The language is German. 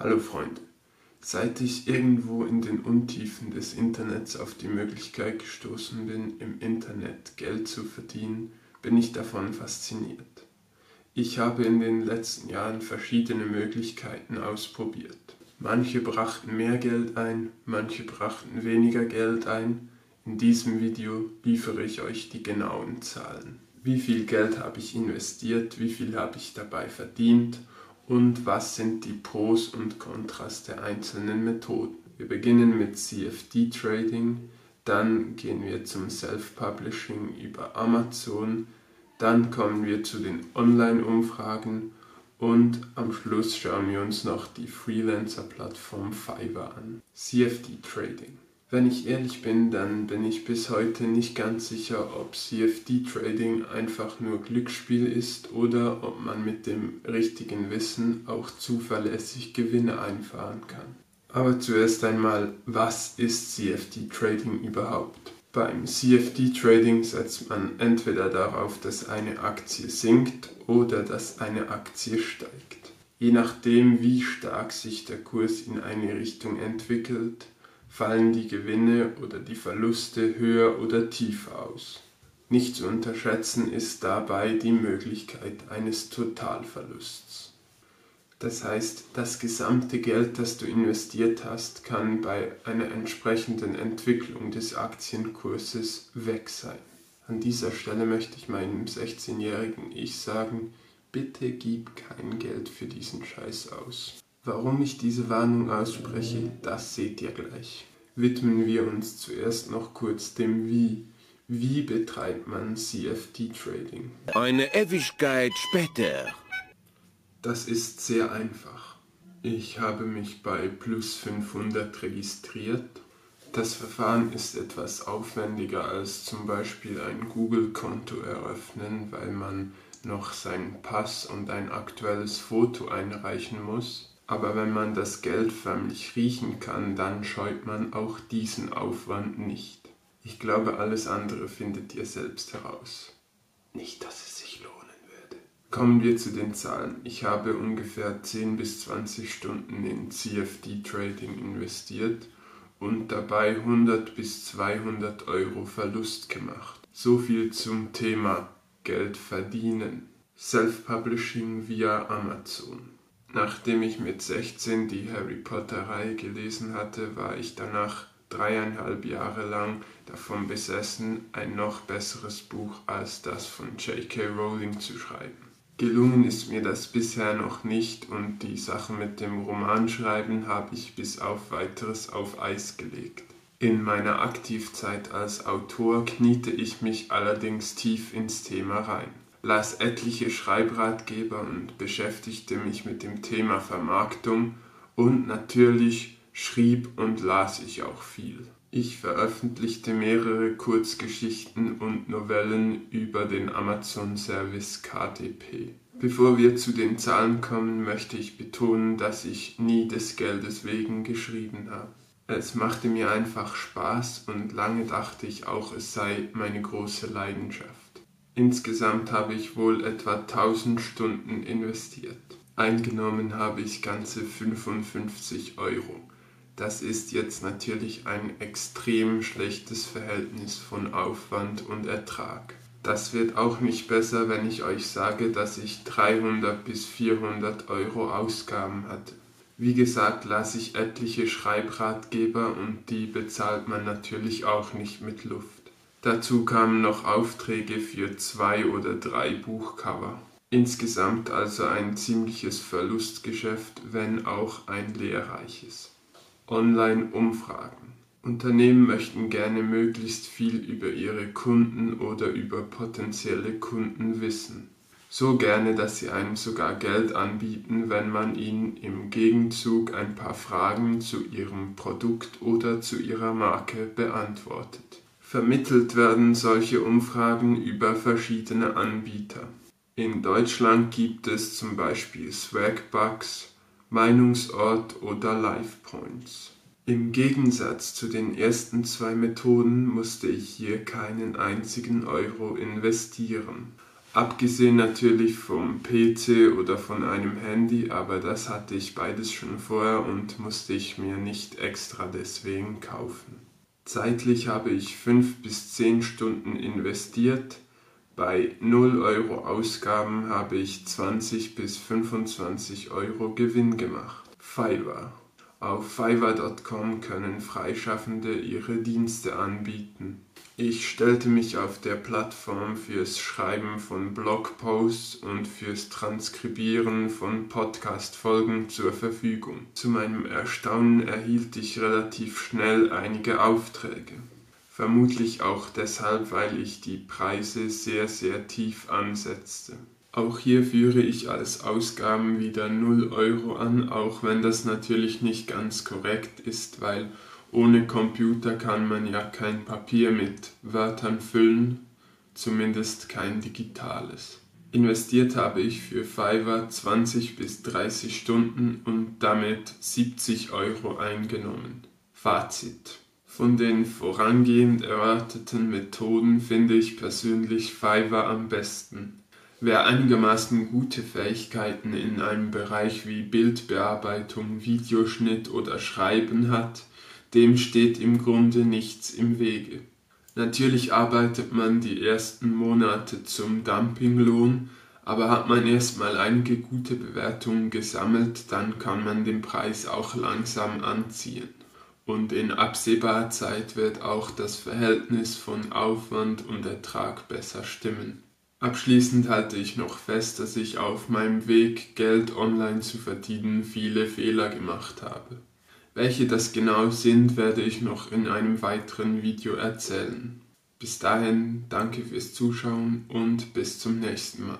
Hallo Freunde. Seit ich irgendwo in den Untiefen des Internets auf die Möglichkeit gestoßen bin, im Internet Geld zu verdienen, bin ich davon fasziniert. Ich habe in den letzten Jahren verschiedene Möglichkeiten ausprobiert. Manche brachten mehr Geld ein, manche brachten weniger Geld ein. In diesem Video liefere ich euch die genauen Zahlen. Wie viel Geld habe ich investiert, wie viel habe ich dabei verdient und was sind die Pros und Kontras der einzelnen Methoden. Wir beginnen mit CFD Trading, dann gehen wir zum Self-Publishing über Amazon, dann kommen wir zu den Online-Umfragen und am Schluss schauen wir uns noch die Freelancer-Plattform Fiverr an. CFD Trading. Wenn ich ehrlich bin, dann bin ich bis heute nicht ganz sicher, ob CFD-Trading einfach nur Glücksspiel ist oder ob man mit dem richtigen Wissen auch zuverlässig Gewinne einfahren kann. Aber zuerst einmal, was ist CFD-Trading überhaupt? Beim CFD-Trading setzt man entweder darauf, dass eine Aktie sinkt oder dass eine Aktie steigt. Je nachdem, wie stark sich der Kurs in eine Richtung entwickelt, fallen die Gewinne oder die Verluste höher oder tiefer aus. Nicht zu unterschätzen ist dabei die Möglichkeit eines Totalverlusts. Das heißt, das gesamte Geld, das du investiert hast, kann bei einer entsprechenden Entwicklung des Aktienkurses weg sein. An dieser Stelle möchte ich meinem 16-jährigen Ich sagen, bitte gib kein Geld für diesen Scheiß aus. Warum ich diese Warnung ausspreche, das seht ihr gleich. Widmen wir uns zuerst noch kurz dem Wie. Wie betreibt man CFD-Trading? Eine Ewigkeit später. Das ist sehr einfach. Ich habe mich bei Plus 500 registriert. Das Verfahren ist etwas aufwendiger als zum Beispiel ein Google-Konto eröffnen, weil man noch seinen Pass und ein aktuelles Foto einreichen muss. Aber wenn man das Geld förmlich riechen kann, dann scheut man auch diesen Aufwand nicht. Ich glaube, alles andere findet ihr selbst heraus. Nicht, dass es sich lohnen würde. Kommen wir zu den Zahlen. Ich habe ungefähr 10 bis 20 Stunden in CFD-Trading investiert und dabei 100 bis 200 Euro Verlust gemacht. So viel zum Thema Geld verdienen. Self-Publishing via Amazon. Nachdem ich mit 16 die Harry Potter-Reihe gelesen hatte, war ich danach dreieinhalb Jahre lang davon besessen, ein noch besseres Buch als das von J.K. Rowling zu schreiben. Gelungen ist mir das bisher noch nicht und die Sache mit dem Romanschreiben habe ich bis auf weiteres auf Eis gelegt. In meiner Aktivzeit als Autor kniete ich mich allerdings tief ins Thema rein las etliche Schreibratgeber und beschäftigte mich mit dem Thema Vermarktung und natürlich schrieb und las ich auch viel. Ich veröffentlichte mehrere Kurzgeschichten und Novellen über den Amazon-Service KDP. Bevor wir zu den Zahlen kommen, möchte ich betonen, dass ich nie des Geldes wegen geschrieben habe. Es machte mir einfach Spaß und lange dachte ich auch, es sei meine große Leidenschaft. Insgesamt habe ich wohl etwa 1000 Stunden investiert. Eingenommen habe ich ganze 55 Euro. Das ist jetzt natürlich ein extrem schlechtes Verhältnis von Aufwand und Ertrag. Das wird auch nicht besser, wenn ich euch sage, dass ich 300 bis 400 Euro Ausgaben hatte. Wie gesagt, lasse ich etliche Schreibratgeber und die bezahlt man natürlich auch nicht mit Luft. Dazu kamen noch Aufträge für zwei oder drei Buchcover. Insgesamt also ein ziemliches Verlustgeschäft, wenn auch ein lehrreiches. Online-Umfragen. Unternehmen möchten gerne möglichst viel über ihre Kunden oder über potenzielle Kunden wissen. So gerne, dass sie einem sogar Geld anbieten, wenn man ihnen im Gegenzug ein paar Fragen zu ihrem Produkt oder zu ihrer Marke beantwortet. Vermittelt werden solche Umfragen über verschiedene Anbieter. In Deutschland gibt es zum Beispiel Swagbucks, Meinungsort oder LivePoints. Im Gegensatz zu den ersten zwei Methoden musste ich hier keinen einzigen Euro investieren. Abgesehen natürlich vom PC oder von einem Handy, aber das hatte ich beides schon vorher und musste ich mir nicht extra deswegen kaufen. Zeitlich habe ich 5 bis 10 Stunden investiert. Bei 0 Euro Ausgaben habe ich 20 bis 25 Euro Gewinn gemacht. Fiverr. Auf fiverr.com können Freischaffende ihre Dienste anbieten. Ich stellte mich auf der Plattform fürs Schreiben von Blogposts und fürs Transkribieren von Podcast-Folgen zur Verfügung. Zu meinem Erstaunen erhielt ich relativ schnell einige Aufträge. Vermutlich auch deshalb, weil ich die Preise sehr, sehr tief ansetzte. Auch hier führe ich als Ausgaben wieder 0 Euro an, auch wenn das natürlich nicht ganz korrekt ist, weil ohne Computer kann man ja kein Papier mit Wörtern füllen, zumindest kein digitales. Investiert habe ich für Fiverr 20 bis 30 Stunden und damit 70 Euro eingenommen. Fazit. Von den vorangehend erwarteten Methoden finde ich persönlich Fiverr am besten. Wer einigermaßen gute Fähigkeiten in einem Bereich wie Bildbearbeitung, Videoschnitt oder Schreiben hat, dem steht im Grunde nichts im Wege. Natürlich arbeitet man die ersten Monate zum Dumpinglohn, aber hat man erstmal einige gute Bewertungen gesammelt, dann kann man den Preis auch langsam anziehen. Und in absehbarer Zeit wird auch das Verhältnis von Aufwand und Ertrag besser stimmen. Abschließend halte ich noch fest, dass ich auf meinem Weg, Geld online zu verdienen, viele Fehler gemacht habe. Welche das genau sind, werde ich noch in einem weiteren Video erzählen. Bis dahin danke fürs Zuschauen und bis zum nächsten Mal.